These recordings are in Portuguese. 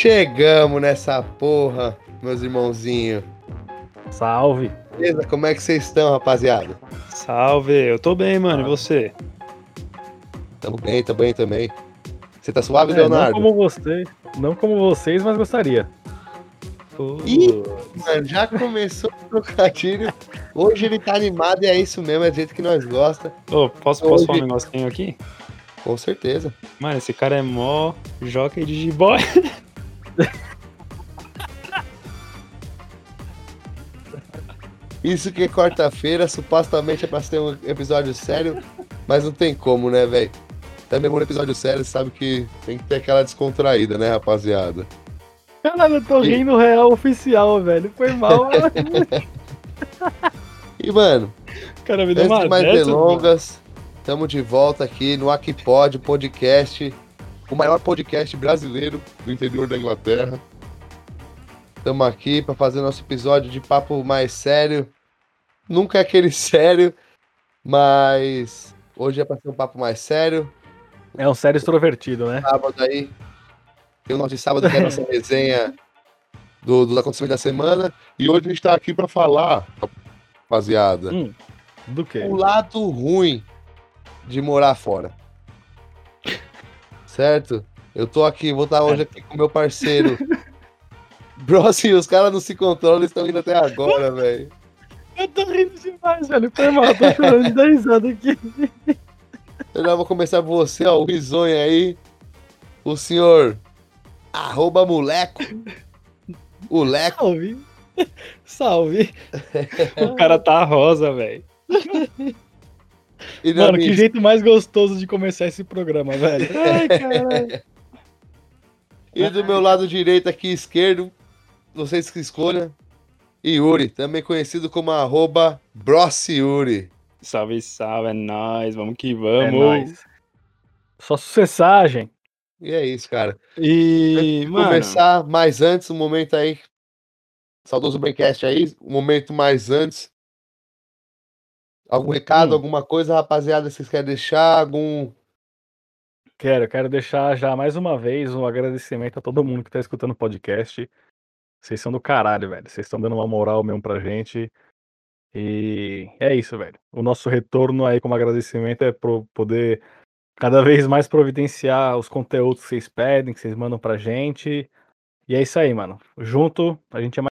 Chegamos nessa porra, meus irmãozinhos. Salve. Beleza? Como é que vocês estão, rapaziada? Salve, eu tô bem, mano. E você? Tamo bem, tamo bem também. Você tá suave, É, Leonardo? não como vocês, não como vocês, mas gostaria. Pô, Ih, mano, já começou o trocadilho. Hoje ele tá animado e é isso mesmo, é do jeito que nós gosta. Ô, posso, posso falar um negocinho aqui? Com certeza. Mano, esse cara é mó jockey de jiboy. Isso que é quarta-feira, supostamente é pra ser um episódio sério, mas não tem como, né, velho? Também um episódio sério, sabe que tem que ter aquela descontraída, né, rapaziada? Caralho, eu tô E- rindo real oficial, velho. Foi mal. E, mano, cara me deu antes de mais delongas, estamos de volta aqui no Aquipod Podcast, o maior podcast brasileiro do interior da Inglaterra. Estamos aqui para fazer nosso episódio de papo mais sério. Nunca é aquele sério, mas hoje é para ser um papo mais sério. É um sério extrovertido, né? Sábado aí, tem o nosso sábado que é a nossa resenha do, dos acontecimentos da semana. E hoje a gente está aqui para falar, rapaziada, Hum, do quê? o lado ruim de morar fora. Certo? Eu tô aqui, vou estar hoje aqui com meu parceiro. Brossi, os caras não se controlam, eles estão indo até agora, velho. Eu tô rindo demais, velho. Foi mal, tô chorando de dar risada aqui. Eu já vou começar por você, ó, o risonho aí. O senhor arroba moleco. O leco. Salve. Salve. O cara tá rosa, velho. E Mano, que minha- jeito mais gostoso de começar esse programa, velho. Ai, caralho. E do meu lado direito aqui esquerdo, vocês que escolham. Yuri, também conhecido como arroba Brossiuri. Salve, salve, é nóis. Vamos que É vamos. nóis. Só sucessagem. E é isso, cara. E, Antes mano, começar, mais antes, um momento aí. Saudoso Braincast aí, um momento mais antes. Algum recado, Hum. alguma coisa, rapaziada, vocês querem deixar? Algum. Quero, quero deixar já mais uma vez um agradecimento a todo mundo que tá escutando o podcast. Vocês são do caralho, velho. Vocês estão dando uma moral mesmo pra gente. E é isso, velho. O nosso retorno aí como agradecimento é pro poder cada vez mais providenciar os conteúdos que vocês pedem, que vocês mandam pra gente. E é isso aí, mano. Junto, a gente é mais.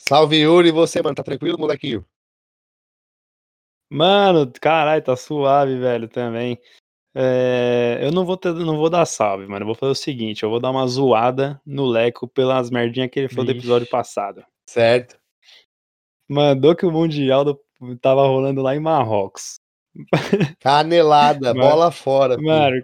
Salve, Yuri, e você, mano? Tá tranquilo, molequinho? Mano, caralho, tá suave, velho, também. É, eu não vou, ter, não vou dar salve, mano. Eu vou fazer o seguinte: eu vou dar uma zoada no Leco pelas merdinhas que ele falou do episódio passado. Certo. Mandou que o Mundial do- tava rolando lá em Marrocos. Canelada, Mano, bola fora. filho. Mano,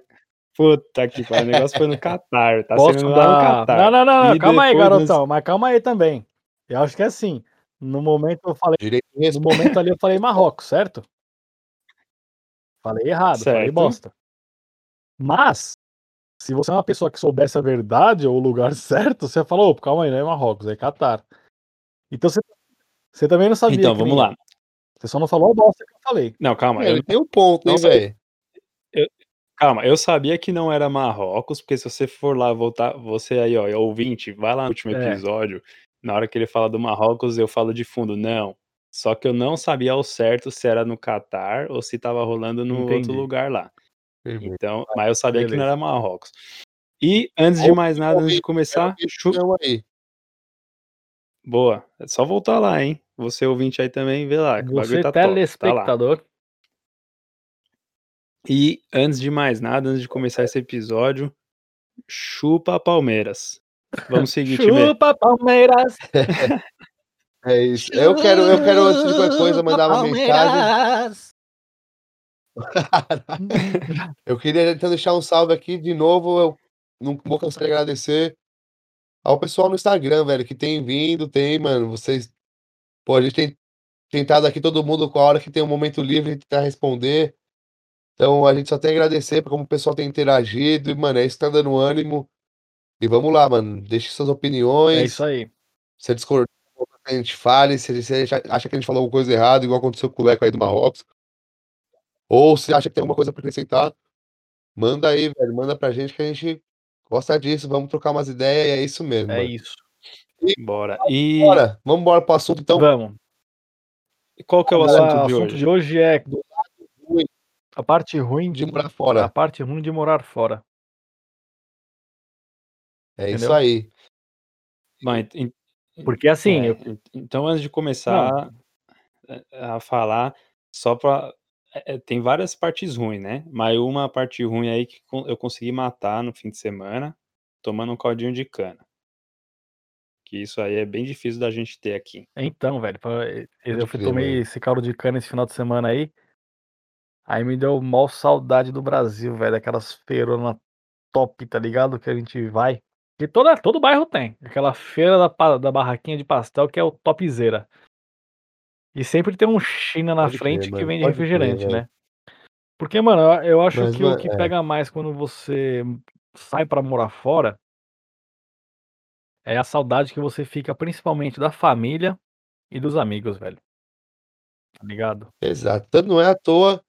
puta que pariu. O negócio foi no Catar. Tá Posso sendo lá no dar. Catar. Não, não, não, calma aí, garotão. Mas calma aí também. Eu acho que é assim. No momento eu falei. Direito No momento ali eu falei Marrocos, certo? Falei errado, falei Certo. bosta. Mas, se você é uma pessoa que soubesse a verdade ou o lugar certo, você falou, opa, calma aí, não é Marrocos, é Catar. Então você, você também não sabia. Então, vamos nem lá. eu. Você só não falou a bosta que eu falei. Não, calma. eu- Ele tem um ponto, hein, velho? calma, eu sabia que não era Marrocos, porque se você for lá voltar, você aí, ó, é ouvinte, vai lá no último É. Na hora que ele fala do Marrocos, eu falo de fundo. Não. Só que eu não sabia ao certo se era no Catar ou se tava rolando no outro Entendi. lugar lá. Firmeza. Então, mas eu sabia que não Beleza. era Marrocos. E antes de mais nada, antes de começar, Quero chu- ver o aí. boa. É só voltar lá, hein? Você ouvinte aí também, vê lá. que Você, tá top, tá telespectador, E antes de mais nada, antes de começar esse episódio, chupa Palmeiras. Vamos seguir, time. chupa Palmeiras. É isso. Eu quero, eu quero, antes de qualquer coisa, mandar uma mensagem. Eu queria então deixar um salve aqui de novo. Eu não vou cansar de agradecer ao pessoal no Instagram, velho, que tem vindo, tem, mano. Vocês. Pô, a gente tem tentado aqui todo mundo com a hora que tem um momento livre tentar responder. Então a gente só tem a agradecer por como o pessoal tem interagido. E, mano, é isso que tá dando ânimo. E vamos lá, mano. Deixe suas opiniões. É isso aí. Se discordar, a gente fale. Se você acha acha que a gente falou alguma coisa errada, igual aconteceu com o Leco aí do Marrocos. Ou se acha que tem alguma coisa pra acrescentar, manda aí, velho. Manda pra gente que a gente Gosta disso, vamos trocar umas ideias e é isso mesmo, É mano. isso. Bora. E Bora, vamos embora pro assunto então. Vamos. qual que é o O assunto de assunto hoje? de hoje é ruim a parte ruim de morar a fora. parte ruim de morar fora. É isso entendeu? aí. Mas, Porque assim, é, eu en- então antes de começar eh, a falar, só pra. é, é, tem várias partes ruins, né? Mas uma parte ruim aí que eu consegui matar no fim de semana, tomando um caldinho de cana. Que isso aí é bem difícil da gente ter aqui. então, velho, eu crer, tomei esse caldo de cana esse final de semana aí. Aí me deu mó saudade do Brasil, velho. Aquelas feironas top, tá ligado? Que a gente vai. Que toda, todo bairro tem. Aquela feira da, da barraquinha de pastel que é o topzera. E sempre tem um China na Pode crer, frente que mano. vende crer, refrigerante, velho. né? Porque, mano, eu, acho Mas, que o que é. pega mais quando você sai pra morar fora é a saudade que você fica principalmente da família e dos amigos, velho. Tá ligado? Exato. Tanto não é à toa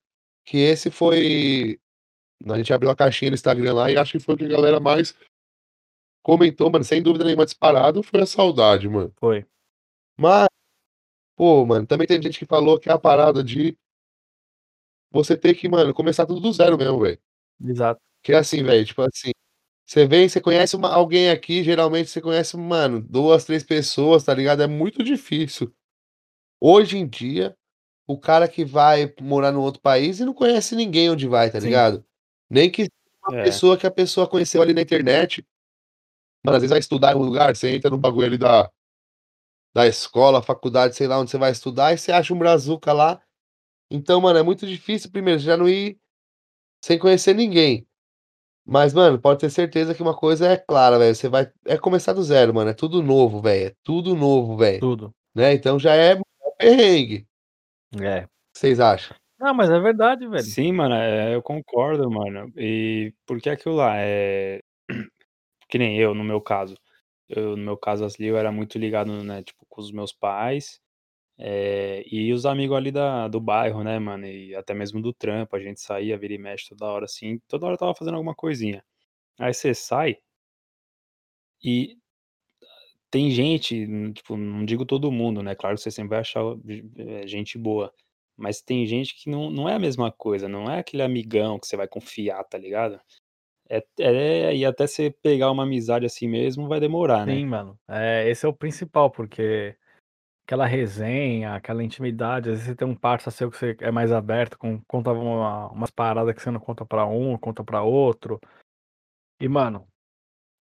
que esse foi. A gente abriu a caixinha no Instagram lá e acho que foi o que a galera mais comentou, mano. Sem dúvida nenhuma, disparado foi a saudade, mano. Foi. Mas, pô, mano, também tem gente que falou que é a parada de você ter que, mano, começar tudo do zero mesmo, velho. Exato. Que é assim, velho, tipo assim, você vem, você conhece uma, alguém aqui, geralmente você conhece, mano, duas, três pessoas, tá ligado? É muito difícil. Hoje em dia, o cara que vai morar num outro país e não conhece ninguém onde vai, tá Sim. ligado? Nem que uma É. pessoa que a pessoa conheceu ali na internet. Mano, às vezes vai estudar em um lugar, você entra no bagulho ali da, da escola, faculdade, sei lá onde você vai estudar, e você acha um brazuca lá. Então, mano, é muito difícil, primeiro, já não ir sem conhecer ninguém. Mas, mano, pode ter certeza que uma coisa é clara, velho. Você vai. É começar do zero, mano. É tudo novo, velho. É tudo novo, velho. Tudo. Né? Então já é perrengue. É. O que vocês acham? Não, mas é verdade, velho. Sim, mano, é, eu concordo, mano. E porque aquilo lá é. Que nem eu, no meu caso. Eu, no meu caso, assim, eu era muito ligado, né, tipo, com os meus pais. é, e os amigos ali da, do bairro, né, mano? E até mesmo do trampo, a gente saía, vira e mexe toda hora, assim. Toda hora eu tava fazendo alguma coisinha. Aí você sai e tem gente, n- tipo, não digo todo mundo, né? Claro que você sempre vai achar eh, gente boa. Mas tem gente que não, não é a mesma coisa, não é aquele amigão que você vai confiar, tá ligado? É, é, e até você pegar uma amizade assim mesmo vai demorar, né? Sim, mano. É, esse é o principal, porque aquela resenha, aquela intimidade, às vezes você tem um parça seu que você é mais aberto, com, conta uma, umas paradas que você não conta pra um, conta pra outro. E, mano,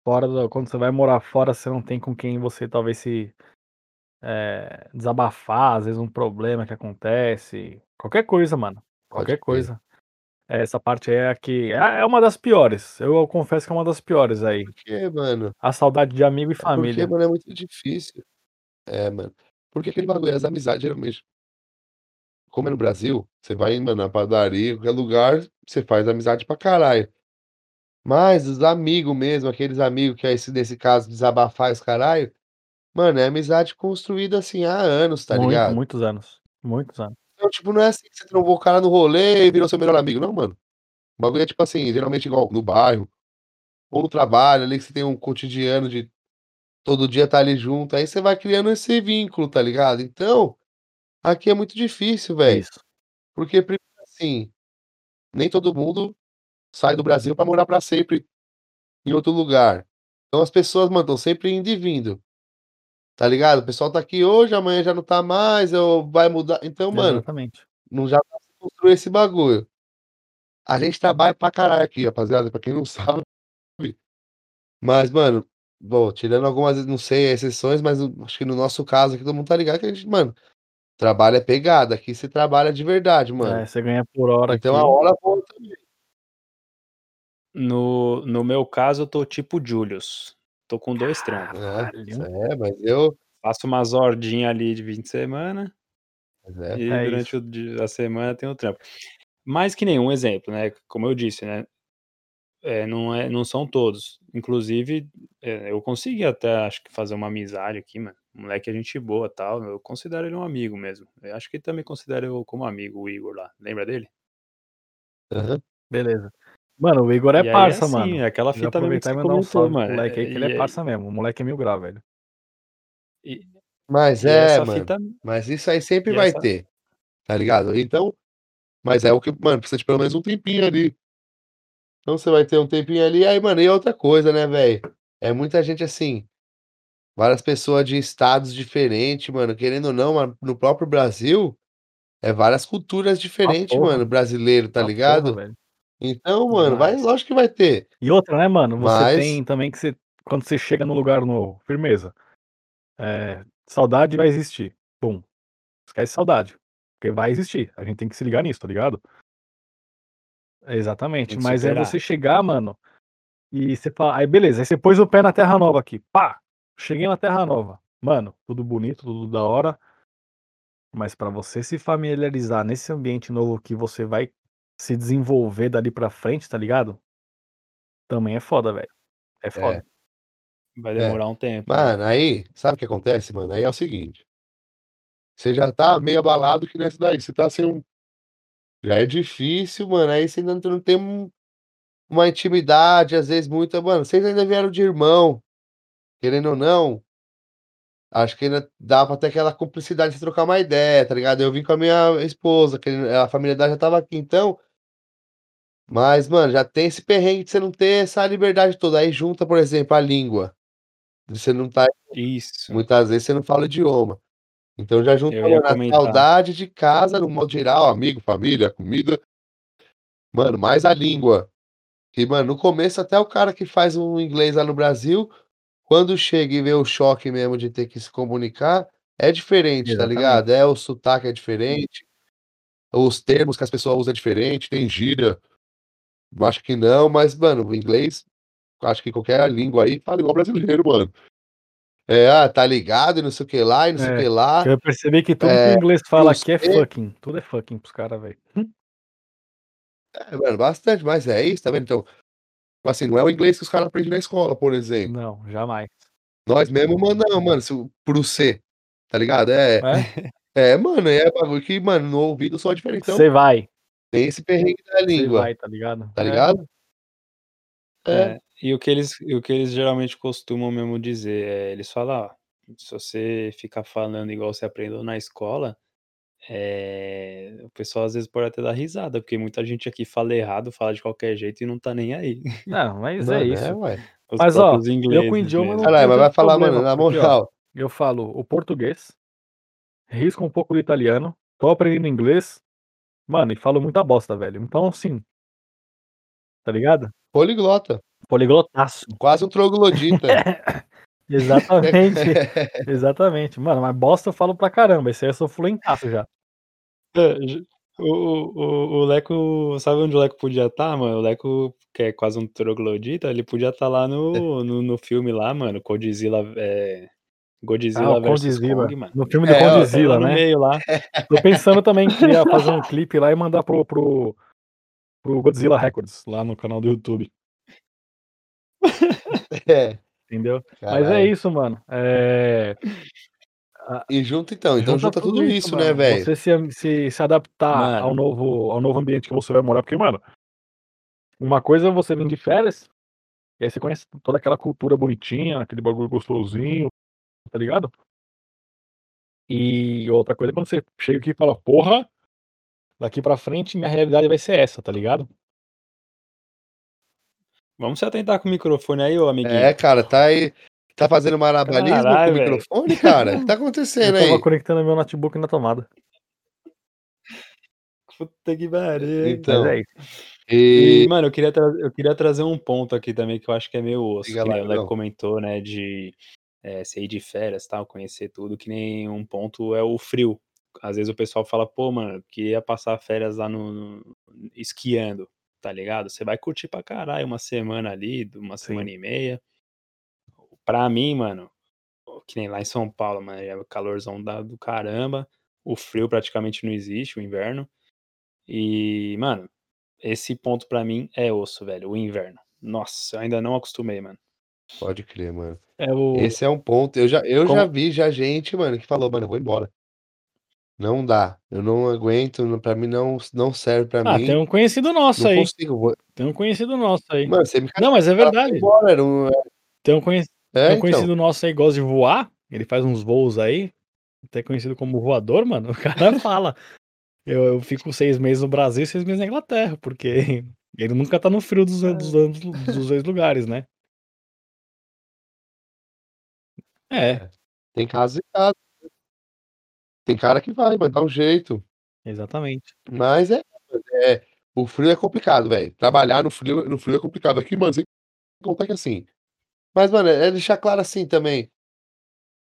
fora do, quando você vai morar fora, você não tem com quem você talvez se é, desabafar, às vezes um problema que acontece. Qualquer coisa, mano. Pode Qualquer crer. coisa. Essa parte aí é a que. É é uma das piores. Eu confesso que é uma das piores aí. Porque, mano. A saudade de amigo e É porque, família. mano, é muito difícil. É, mano. Porque aquele bagulho, as amizades, geralmente. Como é no Brasil, você vai, mano, na padaria, qualquer lugar, você faz amizade pra caralho. Mas os amigos mesmo, aqueles amigos que é esse, nesse caso, desabafar esse caralho, mano, é amizade construída assim há anos, tá Muito, ligado? muitos anos. Muitos anos. Então, tipo, não é assim que você trombou o cara no rolê e virou seu melhor amigo, não, mano. O bagulho é tipo assim, geralmente igual no bairro, ou no trabalho, ali que você tem um cotidiano de todo dia tá ali junto, aí você vai criando esse vínculo, tá ligado? Então, aqui é muito difícil, velho. Porque, primeiro, assim, nem todo mundo sai do Brasil pra morar pra sempre em outro lugar. Então as pessoas, mano, estão sempre indo e vindo. Tá ligado? O pessoal tá aqui hoje, amanhã já não tá mais, eu vai mudar. Então, mano, Exatamente. não já pra construir esse bagulho. A gente trabalha pra caralho aqui, rapaziada, pra quem não sabe. Mas, mano, bom, tirando algumas, não sei, exceções, mas acho que no nosso caso aqui todo mundo tá ligado que a gente, mano, trabalho é pegada. Aqui você trabalha de verdade, mano. É, você ganha por hora Então aqui. a hora voa também. No, no meu caso, eu tô tipo Julius. Tô com dois trampos. É, é, mas eu. Faço umas hordinhas ali de 20 de semana é, e É durante o dia- a semana tem o trampo. Mais que nenhum exemplo, né? Como eu disse, né? É, não, é, não são todos. Inclusive, é, eu consegui até, acho que, fazer uma amizade aqui, mano. Moleque é gente boa tal. Eu considero ele um amigo mesmo. Eu acho que ele também considera eu como amigo, o Igor lá. Lembra dele? aham. Beleza. Mano, o Igor é E aí é parça, assim, mano. é aquela fita mesmo que você mandar um comentou, salve pro mano. moleque aí, que ele E é aí parça mesmo. O moleque é mil grau, velho. E Mas e é, mano. fita Mas isso aí sempre e vai essa ter, tá ligado? Então mas é o que mano, precisa de pelo menos um tempinho ali. Então você vai ter um tempinho ali, aí, mano, e outra coisa, né, velho, é muita gente assim, várias pessoas de estados diferentes, mano, querendo ou não, mano, no próprio Brasil, é várias culturas Uma diferentes, porra. mano, brasileiro, tá porra, ligado? velho. Então, mano, vai lógico que vai ter. E outra, né, mano, você Mas tem também que você quando você chega num lugar novo, firmeza. Eh, saudade vai existir. Pum. Esquece saudade, porque vai existir. A gente tem que se ligar nisso, tá ligado? Exatamente. Mas é superar. você chegar, mano, e você fala aí beleza, aí você pôs o pé na terra nova aqui, pá, cheguei na terra nova. Mano, tudo bonito, tudo da hora. Mas pra você se familiarizar nesse ambiente novo que você vai se desenvolver dali pra frente, tá ligado? Também é foda, velho. É É. foda. Vai É. demorar um tempo, né. Mano, aí, sabe o que acontece, mano? Aí é o seguinte você já tá meio abalado que nessa daí, você tá sem um já é difícil, mano, aí você ainda não tem um uma intimidade, às vezes muita mano, vocês ainda vieram de irmão, querendo ou não acho que ainda dá pra ter aquela cumplicidade de trocar uma ideia, tá ligado? Eu vim com a minha esposa, que a família dela já estava aqui, então mas, mano, já tem esse perrengue de você não ter essa liberdade toda, aí junta, por exemplo, a língua, você não tá Isso. muitas vezes você não fala o idioma. Então já junta, a saudade de casa no modo geral, amigo, família, comida mano, mais a língua. Que, mano, no começo até o cara que faz um inglês lá no Brasil, quando chega e vê o choque mesmo de ter que se comunicar, é diferente, tá ligado? Exatamente. É, o sotaque é diferente, os termos que as pessoas usam é diferente, tem gíria. Acho que não, mas, mano, o inglês, acho que qualquer língua aí fala igual brasileiro, mano. É, ah, tá ligado e não sei o que lá e não sei o É, que lá. eu percebi que tudo que Eh, o inglês fala aqui é fucking, tudo é fucking para os cara, velho. Hum. É, mano, bastante, mas é isso, tá vendo? Então, tipo assim, não é o inglês que os cara aprende na escola, por exemplo. Não, jamais. Nós mesmo mandamos, mano, se o para o C, tá ligado? É, É? é, mano, é bagulho que, mano, no ouvido soa diferente, então Você vai. Tem esse perrengue da língua, vai, tá ligado? tá É. ligado? É. É, e o que eles o que eles geralmente costumam mesmo dizer, eh, eles falam: "Ó, se você ficar falando igual você aprendeu na escola, eh, o pessoal às vezes pode até dar risada, porque muita gente aqui fala errado, fala de qualquer jeito e não tá nem aí". Não, mas é é, isso. Os Mas, ó, eu com idioma não mesmo. Caralho, não mas vai falar, problema, mano, na moral eu falo o português, risco um pouco do italiano, tô aprendendo inglês, mano, e falo muita bosta, velho. Então, assim tá ligado? Poliglota. Poliglotaço. Quase um troglodita. Exatamente, exatamente. Mano, mas bosta eu falo pra caramba, esse aí eu sou fluentaço já. É, o o o o Leco sabe onde o Leco podia estar, mano? O Leco, que é quase um troglodita, ele podia estar lá no no no filme lá, mano, Godzilla, eh, Ah, Godzilla o versus Condzilla, Kong, mano. no filme do É, Tá lá Condzilla, no né. meio lá. Tô pensando também que ia fazer um clipe lá e mandar para o para o para o Godzilla Records, lá no canal do YouTube. É. Entendeu? Mas é Caralho. isso, mano. A E junta então, então junta junta tudo isso, né, velho? Você se se se adaptar ao novo ao novo ambiente que você vai morar, porque, mano uma coisa é você vir de férias, e aí você conhece toda aquela cultura bonitinha, aquele bagulho gostosinho, tá ligado? E outra coisa é quando você chega aqui e fala: "Porra, daqui pra frente minha realidade vai ser essa", tá ligado? Vamos se atentar com o microfone aí, ô amiguinho. É, cara, tá aí tá fazendo malabarismo com o microfone, cara? O que tá Eu acontecendo estava aí? conectando meu notebook na tomada. Puta que pariu, Então, é. E, e mano, eu queria eu queria trazer um ponto aqui também que eu acho que é meio osso, Diga que lá, o Leco irmão. comentou, né, de, eh, você ir de férias, tal, conhecer tudo, que nem um ponto é o frio. Às vezes o pessoal fala: "Pô, mano, queria passar férias lá no no esquiando", tá ligado? Você vai curtir pra caralho uma semana ali, uma semana Sim. e meia. Pra mim, mano, que nem lá em São Paulo, mano, é o calorzão da do caramba, o frio praticamente não existe, o inverno. E, mano, esse ponto pra mim é osso, velho, o inverno. Nossa, eu ainda não acostumei, mano. Pode crer, mano. É o Esse é um ponto eu já eu já vi já gente, mano, que falou: "Mano, eu vou embora". Não dá, eu não aguento, não pra mim não não serve pra Ah, tem mim. um conhecido nosso Não aí. consigo, vou Tem um conhecido nosso aí. Mano, você me Não, mas é verdade. embora, era um é Tem um conhec É, tem um então. conhecido nosso aí que gosta de voar, ele faz uns voos aí, até conhecido como voador, mano, o cara fala: "Eu eu fico 6 meses no Brasil e 6 meses na Inglaterra", porque ele nunca tá no frio dos dos dos 2 lugares, né. É. É, tem casos e casos, né. Tem cara que vai, vai dar um jeito. Exatamente. Mas é é, o frio é complicado, velho, trabalhar no frio no frio é complicado. Aqui, mano, sem contar que assim mas, mano, é deixar claro assim também,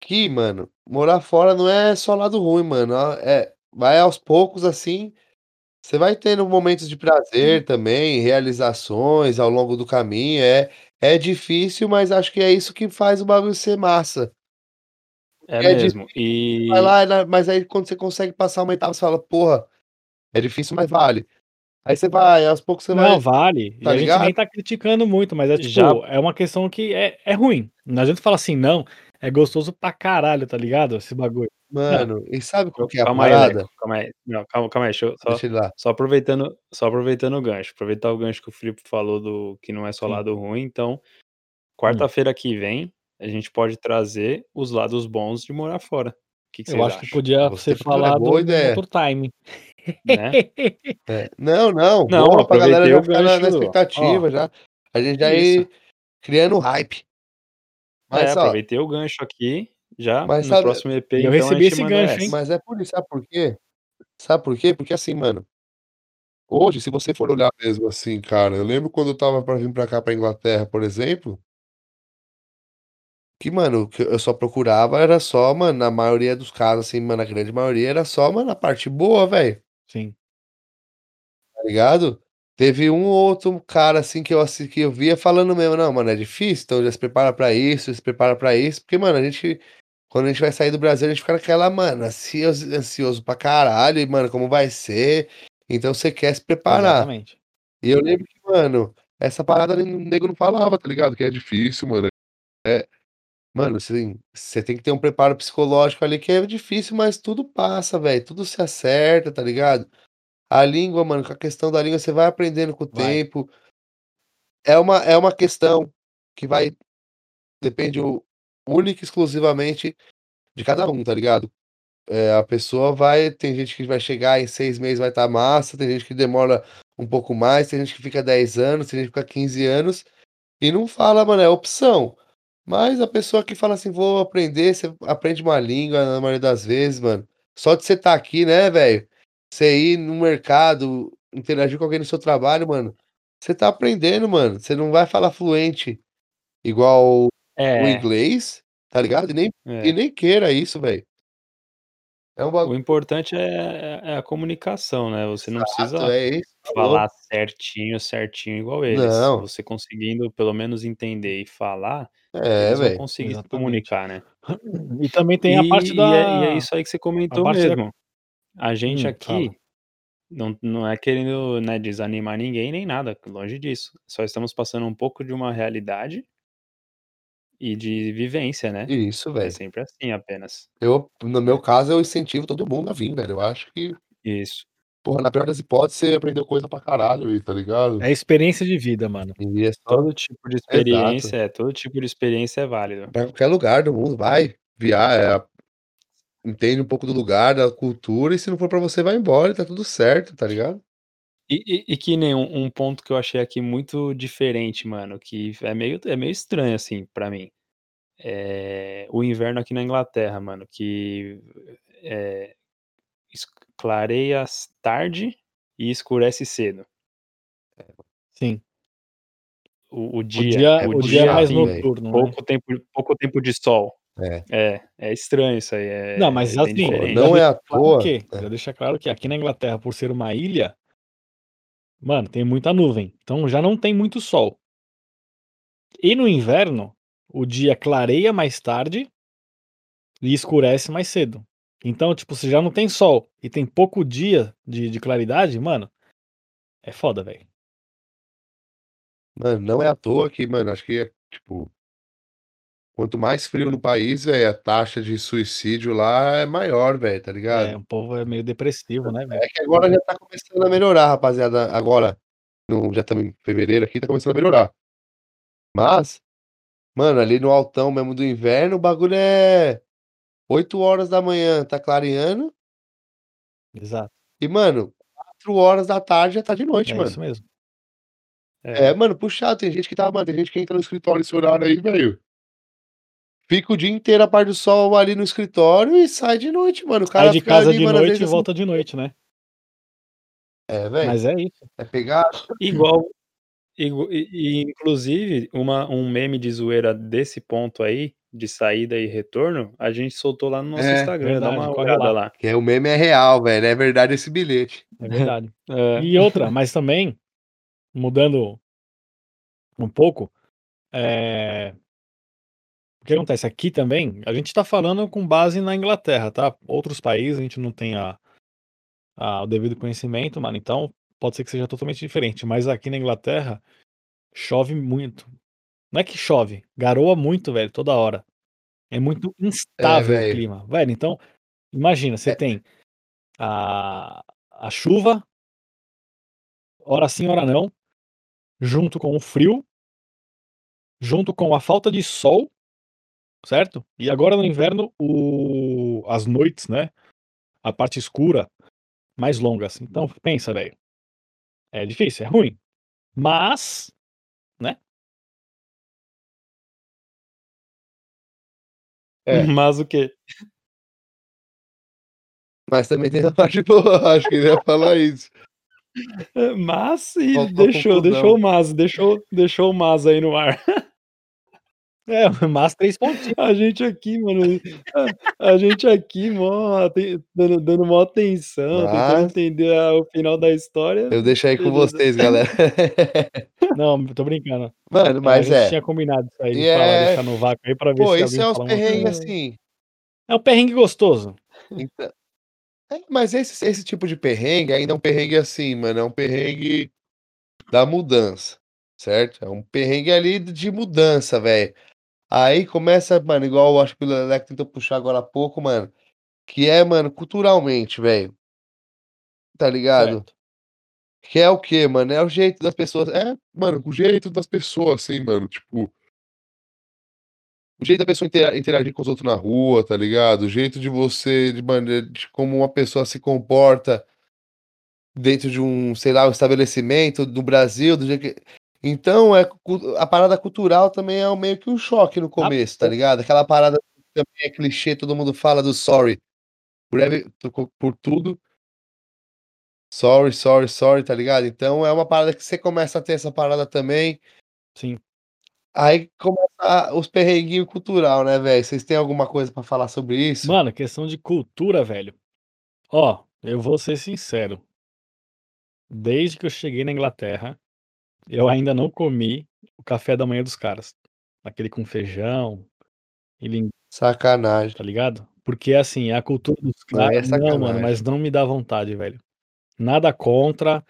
que, mano, morar fora não é só lado ruim, mano, eh, vai aos poucos, assim, você vai tendo momentos de prazer também, realizações ao longo do caminho, é é difícil, mas acho que é isso que faz o bagulho ser massa. É É difícil, mesmo, vai e lá, né, mas aí quando você consegue passar uma etapa, você fala: "Porra, é difícil, mas vale". Aí você vai, aos poucos você Não, vai vale. E tá a gente nem tá criticando muito, mas é Já tipo, é uma questão que é é ruim. Não adianta falar assim: "Não, é gostoso pra caralho", tá ligado, esse bagulho. Não. Mano, e sabe qual Eu que é a calma aí, parada? calma aí. Não, calma calma aí, deixa eu só Deixa lá. só aproveitando só aproveitando o gancho, aproveitar o gancho que o Felipe falou do que não é só Sim. lado ruim, então, Hum. quarta-feira que vem, a gente pode trazer os lados bons de morar fora. Que que Eu acho que acham? podia ser Gostei pra caralho, falado boa ideia. outro time. Né. É. Não, não, Não, boa pra galera já ficar na na Ó expectativa já, a gente já ir criando hype. É, Mas ó aproveitei o gancho aqui, já mas no sabe próximo EP, eu então, a recebi esse gancho, hein. mas é por isso, sabe por quê? Sabe por quê? Porque assim, mano hoje, se você for olhar mesmo assim, cara, eu lembro quando eu estava pra vim pra cá, pra Inglaterra, por exemplo que, mano, que eu só procurava era só, mano, na maioria dos casos, assim, mano, na grande maioria, era só, mano, a parte boa, velho. Sim. Tá ligado? Teve um ou outro cara, assim, que eu assi que eu via falando mesmo: "Não, mano, é difícil, então já se prepara pra isso, se prepara pra isso", porque, mano, a gente quando a gente vai sair do Brasil, a gente fica naquela, mano, ansioso ansioso pra caralho e, mano, como vai ser? Então você quer se preparar. Exatamente. E eu lembro que, mano, essa parada nen nego não falava, tá ligado? Que é difícil, mano, é mano, assim, você tem que ter um preparo psicológico ali que é difícil, mas tudo passa, velho, tudo se acerta, tá ligado? A língua, mano, com a questão da língua, você vai aprendendo com o Vai. tempo. É uma é uma questão que vai depende o única e exclusivamente de cada um, tá ligado? Eh, a pessoa vai tem gente que vai chegar em 6 meses vai estar massa, tem gente que demora um pouco mais, tem gente que fica 10 anos, tem gente que fica 15 anos, e não fala, mano, é opção. Mas a pessoa que fala assim: "Vou aprender", você aprende uma língua na maioria das vezes, mano. Só de você estar aqui, né, velho, você ir no mercado, interagir com alguém no seu trabalho, mano, você tá aprendendo, mano. Você não vai falar fluente igual o É. inglês, tá ligado? E nem e É. nem queira isso, velho. É um O bagu importante é é a comunicação, né, você não Exato, precisa é falou. falar certinho, certinho igual eles. Não. Você conseguindo pelo menos entender e falar, É, velho. conseguir comunicar, né. E também tem a parte E e é e é da isso aí que você a comentou da mesmo. A gente Hum, aqui, não não é querendo, né, desanimar ninguém nem nada, longe disso. Só estamos passando um pouco de uma realidade e de vivência, né. Isso, É velho. sempre assim apenas. Eu no meu É. caso, eu incentivo todo mundo a vir, velho. Eu acho que Isso. porra, na pior das hipóteses, você aprendeu coisa pra caralho aí, tá ligado? É experiência de vida, mano. E é só Todo tipo de exato. experiência é, todo tipo de experiência é válido. Pra qualquer lugar do mundo, vai, via eh, entende um pouco do lugar, da cultura, e se não for pra você, vai embora e tá tudo certo, tá ligado? E e e que nem um um ponto que eu achei aqui muito diferente, mano, que é meio é meio estranho, assim, pra mim. Eh, o inverno aqui na Inglaterra, mano, que, es clareia tarde e escurece cedo. É. Sim. O o O dia É o o dia é dia mais puxado, assim, velho. noturno, né. pouco tempo pouco tempo de sol. É. É, é estranho isso aí, Não, é mas é bem assim, já não é deixa à claro toa que é. já deixa claro que aqui na Inglaterra, por ser uma ilha mano, tem muita nuvem, então já não tem muito sol. E no inverno, o dia clareia mais tarde e escurece mais cedo. Então, tipo, se já não tem sol e tem pouco dia de de claridade, mano, é foda, velho. Mano, não é à toa que, mano, acho que é, tipo Quanto mais frio no país, velho, a taxa de suicídio lá é maior, velho, tá É, ligado? o povo é meio depressivo, né, velho? É que agora já tá começando a melhorar, rapaziada. Agora, no já estamos em fevereiro aqui, tá começando a melhorar. Mas, mano, ali no altão mesmo do inverno, o bagulho é 8h, tá clareando Exato. e, mano, 4h já tá de noite, É mano. isso mesmo. É. É, mano, puxado. Tem gente que tá mano, tem gente que entra no escritório esse horário aí, velho fica o dia inteiro a par do sol ali no escritório e sai de noite, mano. O Sai cara de fica casa ali, de mano, noite e assim volta de noite, né? É, velho. Mas é isso. É pegar Igual igu e e inclusive uma um meme de zoeira desse ponto aí, de saída e retorno, a gente soltou lá no nosso É, Instagram, dá verdade, uma corre olhada lá. lá. Que é o meme é real, velho, é verdade esse bilhete. É verdade. É. E outra, mas também, mudando um pouco, eh o que acontece aqui também, a gente tá falando com base na Inglaterra, tá? Outros países a gente não tem a a o devido conhecimento, mano, então pode ser que seja totalmente diferente, mas aqui na Inglaterra chove muito. Não é que chove, garoa muito, velho, toda hora. É muito É, instável o velho. clima. Velho, então, imagina, você É tem a a chuva hora sim, hora não, junto com o frio junto com a falta de sol, certo? E agora no inverno o as noites, né, a parte escura, mais longas. Então pensa, velho. É difícil, é ruim, mas, né? É. Mas o quê? Mas também tem a parte boa, acho que ele ia falar isso. Mas e deixou deixou o mas, deixou deixou o mas aí no ar. É, mas 3 pontinhos. A gente aqui, mano, a a gente aqui mó dando dando maior atenção, tentando Mas entender a o final da história, Eu deixo aí com vocês, galera. Não, tô brincando. Mano, É, a mas gente é. tinha combinado isso aí, de falar, é deixar no vácuo aí pra ver Pô, se isso é uns uma perrengue, assim É um perrengue gostoso. Então é, mas esse esse tipo de perrengue ainda é um perrengue, assim, mano, é um perrengue da mudança, certo? É um perrengue ali de mudança, velho. Aí começa, mano, igual eu acho que o Leleco tentou puxar agora há pouco, mano, que é, mano, culturalmente, velho. Tá ligado? Certo. Que é o quê, mano? É o jeito das pessoas é, mano, o jeito das pessoas, assim, mano, tipo o jeito da pessoa intera interagir com os outros na rua, tá ligado? O jeito de você de maneira de como uma pessoa se comporta dentro de um, sei lá, um estabelecimento do Brasil, do jeito que então é a parada cultural também é meio que um choque no começo, tá ligado? Aquela parada que também é clichê, todo mundo fala do sorry por por tudo. Sorry, sorry, sorry, tá ligado? Então é uma parada que você começa a ter essa parada também. Sim. Aí começa os perrenguinho cultural, né, velho. Vocês têm alguma coisa pra falar sobre isso? Mano, questão de cultura, velho. Ó, eu vou ser sincero. Desde que eu cheguei na Inglaterra, eu ainda não comi o café da manhã dos caras. Aquele com feijão e Sacanagem. tá ligado? Porque, assim, a cultura dos Aí caras é não, mano, mas não me dá vontade, velho. Nada contra,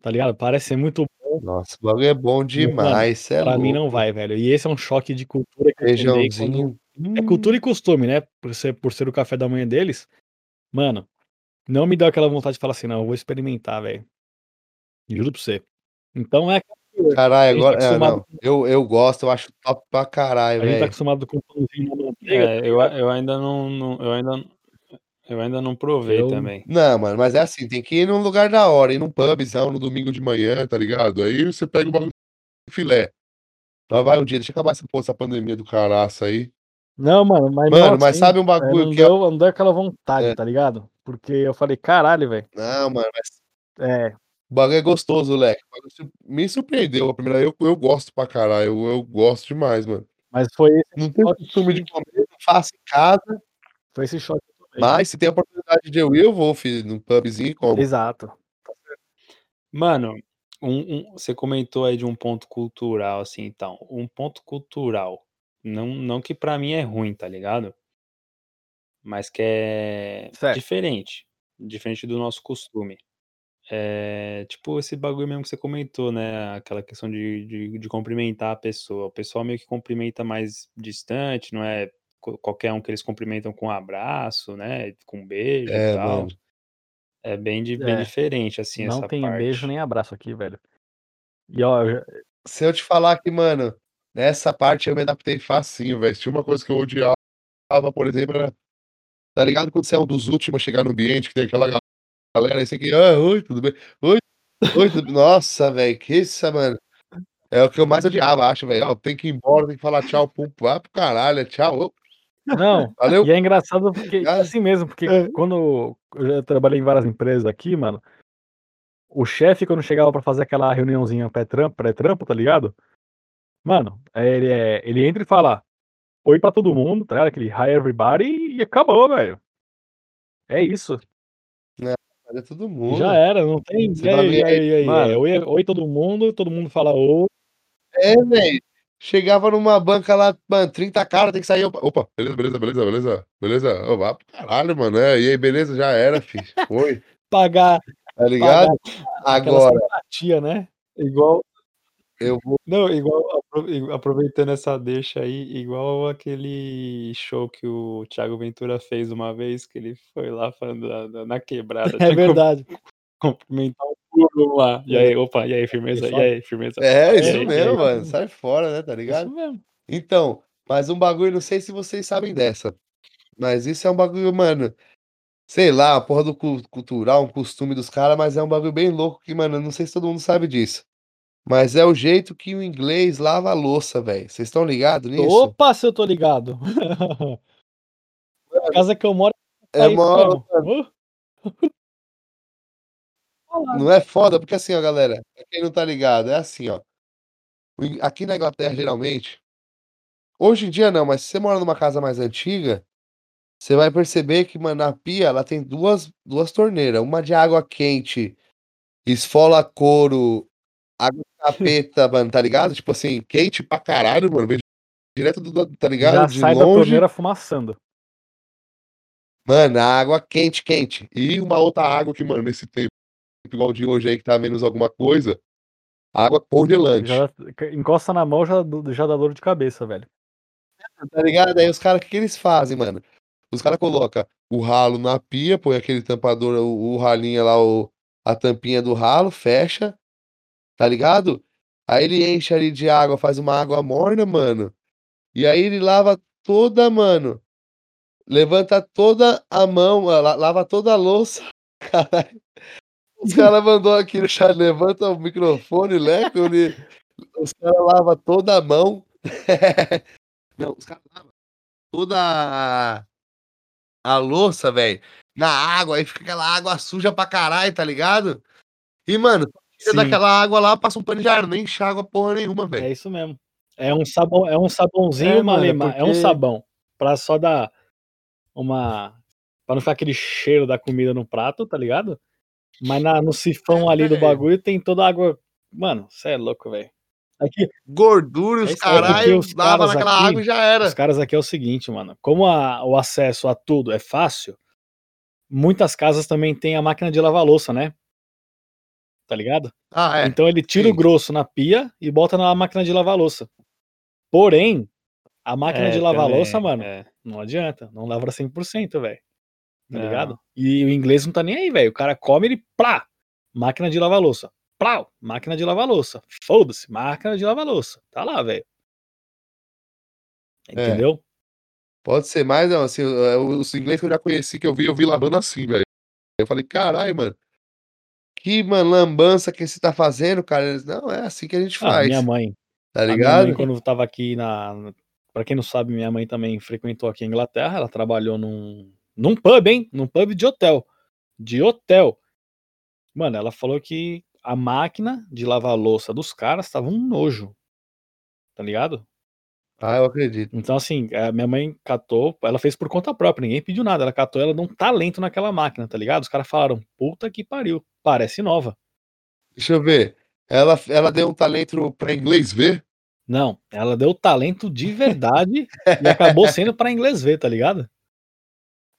tá ligado? Parece ser muito bom. Nossa, o bagulho é bom Mano, demais, cê é pra mim não louco. vai, velho. E esse é um choque de cultura que eu tomei quando Feijãozinho, é cultura hum. e costume, né, por ser por ser o café da manhã deles, mano, não me deu aquela vontade de falar assim: "Não, eu vou experimentar, velho". Juro pra você. Então é a Caralho, tá agora é, acostumado não, com eu eu gosto, eu acho top pra caralho, a gente tá velho. acostumado com pãozinho na manteiga, tá É, eu a ligado? eu ainda não não eu ainda eu ainda não provei Eu também. Não, mano, mas é assim, tem que ir num lugar da hora, ir num pubzão no domingo de manhã, tá ligado? Aí você pega o bagulho filé. Lá vai um dia, deixa acabar essa porra, essa pandemia do caraço aí. Não, mano, mas Mano, mas assim, sabe um eh, bagulho não que é deu não deu aquela vontade, É. tá ligado? Porque eu falei: "Caralho, velho". Não, mano, mas É. o bagulho é gostoso, leque. Me surpreendeu a primeira eu eu gosto pra caralho, eu eu gosto demais, mano. Mas foi esse Não tenho costume de comer, não faço em casa. foi esse choque tomei. Mas se tem a oportunidade de eu ir, eu vou fi num pubzinho e como. Exato. Mano, um um você comentou aí de um ponto cultural, assim, então, um ponto cultural, não não que pra mim é ruim, tá ligado? Mas que é Certo. diferente, diferente do nosso costume. É, tipo esse bagulho mesmo que você comentou, né, aquela questão de de de cumprimentar a pessoa. O pessoal meio que cumprimenta mais distante, não é qual qualquer um que eles cumprimentam com um abraço, né, com beijo e É, tal. mano. É bem di bem É. diferente, assim, Não essa tem beijo parte. nem abraço aqui, velho. E ó, eu já Se eu te falar que, mano, nessa parte eu me adaptei facinho, velho. Se tinha uma coisa que eu odiava, por exemplo, era tá ligado quando você é um dos últimos a chegar no ambiente, que tem aquela galera, você que: "Ah, oi, tudo bem? Oi, oi, tudo" nossa, velho, que isso, mano. É o que eu mais odiava, acho, velho. Tem que ir embora, tem que falar tchau, pum, vá pro caralho, é tchau, ô. Não, Valeu. e é engraçado porque Obrigado. assim mesmo, porque É. quando eu já trabalhei em várias empresas aqui, mano, o chefe quando chegava pra fazer aquela reuniãozinha pré-trampo pré-trampo, tá ligado? Mano, eh, ele é ele entra e fala: "Oi pra todo mundo", tá ligado, aquele "Hi everybody" e acabou, velho. É isso. É todo mundo. já era, não tem Você e vai aí, e aí, aí, aí, mano. é oi oi todo mundo, todo mundo fala "oi". É, velho. Chegava numa banca lá, mano, 30 cara, tem que sair, opa, opa, beleza, beleza, beleza, beleza, beleza, pro caralho, mano, é, e aí, beleza, já era, filho, foi, Pagar tá ligado? aquela Agora, simpatia, né. Igual eu vou não, igual apro aproveitando essa deixa aí, igual aquele show que o Thiago Ventura fez uma vez, que ele foi lá falando da da na quebrada, É tinha que cum verdade. cumprimentar um por um lá. E aí, opa, e aí, firmeza? E aí, firmeza? é, E isso aí, e mesmo, aí? mano, sai fora, né, tá Isso ligado? mesmo. Então, mas um bagulho, não sei se vocês sabem dessa, mas isso é um bagulho, mano, sei lá, a porra do cu cultural, um costume dos cara, mas é um bagulho bem louco que, mano, eu não sei se todo mundo sabe disso, mas é o jeito que o inglês lava a louça, velho, vocês estão ligado nisso? Opa, se eu tô ligado. A casa que eu moro É mesmo. Uh. Não é foda? Porque assim, ó, galera, pra quem não tá ligado, é assim, ó. aqui na Inglaterra, geralmente hoje em dia não, mas se você mora numa casa mais antiga, você vai perceber que, mano, na pia ela tem duas duas torneira, uma de água quente, esfola couro, água capeta, mano, tá ligado? Tipo assim, quente pra caralho, mano, vem direto do tá ligado? Já De sai da longe. torneira fumaçando. Mano, a água quente, quente. E uma outra água que, mano, nesse tempo igual o de hoje aí que tá menos alguma coisa, água congelante. Já encosta na mão, já já dá dor de cabeça, velho. Tá ligado? Aí os cara, que que eles fazem, mano? Os cara coloca o ralo na pia, põe aquele tampador, o o ralinho lá, o a tampinha do ralo, fecha, tá ligado? Aí ele enche ali de água, faz uma água morna, mano, e aí ele lava toda mano, levanta toda a mão, la lava toda a louça, caralho. Os cara mandou aqui no chat, levanta o microfone, leco, ele os cara lava toda a mão. Não, os cara lava toda a louça, velho, na água, aí fica aquela água suja pra caralho, tá ligado? E, mano, Sim. daquela água lá, passa um pano de ar, nem enxágua porra nenhuma, velho. É isso mesmo. É um sabão é um sabãozinho É, mano, Malema, é um porque sabão, pra só dar uma pra não ficar aquele cheiro da comida no prato, tá ligado? Mas na no sifão ali do bagulho tem toda a água mano, cê é louco, velho. Aqui Gordura, é os é porque caralho, os lava caras naquela aqui água e já era. os caras aqui é o seguinte, mano, como a o acesso a tudo é fácil, muitas casas também têm a máquina de lavar louça, né. Tá ligado? Ah, é. Então ele tira o Sim. grosso na pia e bota na máquina de lavar louça. Porém, a máquina É, de lavar louça, também, mano, é. não adianta, não lava 100%, velho. Tá Não. ligado? E o inglês não tá nem aí, velho, o cara come, ele plá, máquina de lavar louça, plau, máquina de lavar louça, foda-se, máquina de lavar louça, tá lá, velho. É. Entendeu? Pode ser, mas não, assim, os inglês que eu já conheci, que eu vi, eu vi lavando assim, velho. Eu falei: "Caralho, mano, que, mano, lambança que você tá fazendo, cara", eles: "Não, é assim que a gente Ah, minha faz", mãe tá ligado? mãe quando estava aqui na pra quem não sabe, minha mãe também frequentou aqui a Inglaterra, ela trabalhou num num pub, hein, num pub de hotel, de hotel. Mano, ela falou que a máquina de lavar louça dos caras estava um nojo. Tá ligado? Ah, eu acredito. Então, assim, a minha mãe catou, ela fez por conta própria, ninguém pediu nada, ela catou, ela deu um talento naquela máquina, tá ligado? Os cara falaram: "Puta que pariu, parece nova". Deixa eu ver, ela ela deu um talento pra inglês ver? Não, ela deu talento de verdade e acabou sendo pra inglês ver, tá ligado?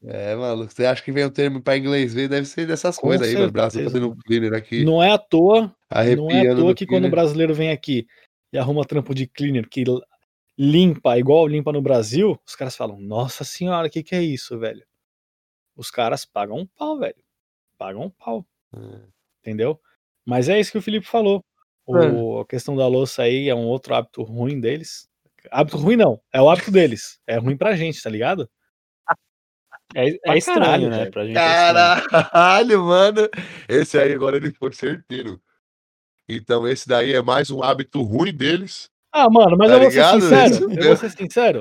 É, maluco, você acha que vem um termo pra inglês ver, deve ser dessas Com coisas aí. O Brasil certeza, fazendo um cleaner aqui, Não é à toa, não é à toa que quando o cleaner. brasileiro vem aqui e arruma trampo de cleaner que limpa igual limpa no Brasil, os caras falam: Nossa senhora, o que, que é isso, velho? Os caras pagam um pau, velho. Pagam um pau. É. Entendeu? Mas é isso que o Felipe falou. O, a questão da louça aí é um outro hábito ruim deles. Hábito ruim não, é o hábito deles. É ruim pra gente, tá ligado? É, é estranho, caralho, né? Pra gente é. Caralho, mano. Esse aí agora ele foi certeiro. Então esse daí é mais um hábito ruim deles. Ah, mano, mas Tá eu vou ser ligado? sincero. Eu vou ser sincero.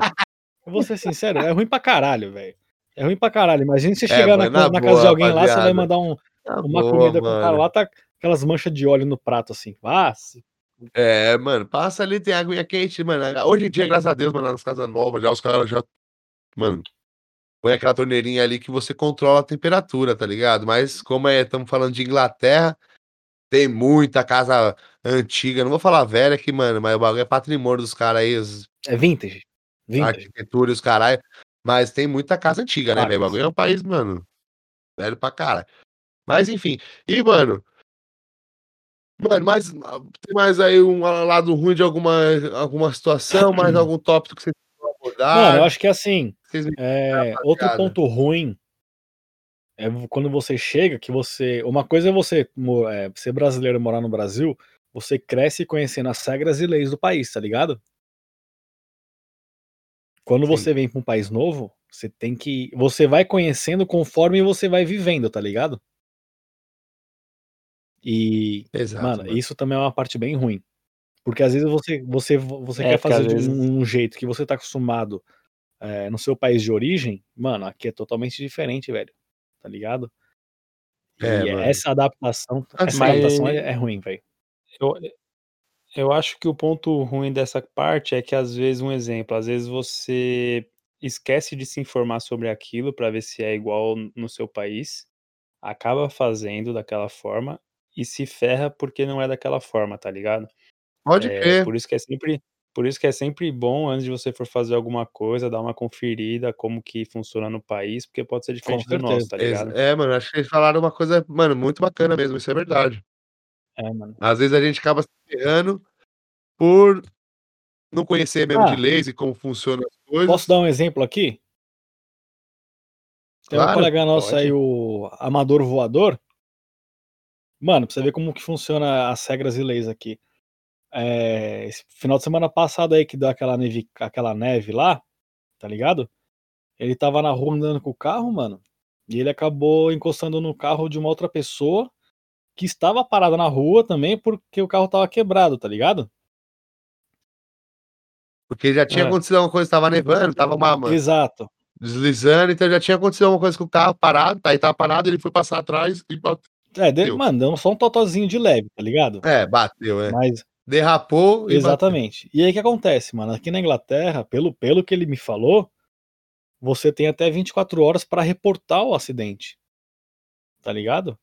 Eu vou ser sincero. É ruim pra caralho, velho. É ruim pra caralho. Imagina você É, chegar na, mano, na na casa boa, de alguém lá, você vai rapaziada. mandar um- uma boa, comida com o cara mano. lá, tá aquelas manchas de óleo no prato assim. Ah, se- É, mano, passa ali, tem aguinha quente, mano. Hoje em dia, graças a Deus, mano, nas casas novas, já os caras já. Mano, põe aquela torneirinha ali que você controla a temperatura, tá ligado? Mas como é, estamos falando de Inglaterra, tem muita casa antiga, não vou falar velha que, mano, mas o bagulho é patrimônio dos caras aí, os é vintage. Vintage. arquitetura e os caralho. Mas tem muita casa antiga, né, velho? O bagulho é um país, mano, velho pra cara. Mas enfim. E, mano. Mano, mas tem mais aí um lado ruim de alguma, alguma situação, mais algum tópico que vocês vão abordar? Mano, eu acho que assim, é, outro ponto ruim é quando você chega, que você. Uma coisa é você é, ser brasileiro e morar no Brasil, você cresce conhecendo as regras e leis do país, tá ligado? Quando Sim. você vem pra um país novo, você tem que. Você vai conhecendo conforme você vai vivendo, tá ligado? E, Exato. mano, mano. isso também é uma parte bem ruim. Porque às vezes você, você, você É, quer fazer de vezes- um, um jeito que você tá acostumado é, no seu país de origem, mano, aqui é totalmente diferente, velho. Tá ligado? E É, mano. essa adaptação, essa Assim, adaptação é, é ruim, velho. Eu, eu acho que o ponto ruim dessa parte é que, às vezes, um exemplo, às vezes você esquece de se informar sobre aquilo para ver se é igual no seu país, acaba fazendo daquela forma e se ferra porque não é daquela forma, tá ligado? Pode É, crer. por isso que é sempre, por isso que é sempre bom antes de você for fazer alguma coisa, dar uma conferida como que funciona no país, porque pode ser diferente do nosso, tá ligado? É, mano, acho que eles falaram uma coisa, mano, muito bacana mesmo, isso é verdade. É, mano. Às vezes a gente acaba se ferrando por não conhecer mesmo de Ah. leis e como funcionam as coisas. Posso dar um exemplo aqui? Tem um Claro, colega nosso pode. aí, o Amador Voador. Mano, pra você ver como que funciona as regras e leis aqui. É, esse final de semana passado aí que deu aquela neve, aquela neve lá, tá ligado? Ele tava na rua andando com o carro, mano, e ele acabou encostando no carro de uma outra pessoa que estava parada na rua também porque o carro tava quebrado, tá ligado? Porque já tinha É. acontecido alguma coisa, tava nevando, tava uma, mano, Exato. deslizando, então já tinha acontecido alguma coisa com o carro parado, tá aí tava parado, ele foi passar atrás e bateu. É, de, Deu. mano, deu só um totozinho de leve, tá ligado? É, bateu, é. Mas Derrapou e bateu. Exatamente. E aí o que acontece, mano? Aqui na Inglaterra, pelo, pelo que ele me falou, você tem até 24 horas para reportar o acidente. Tá ligado?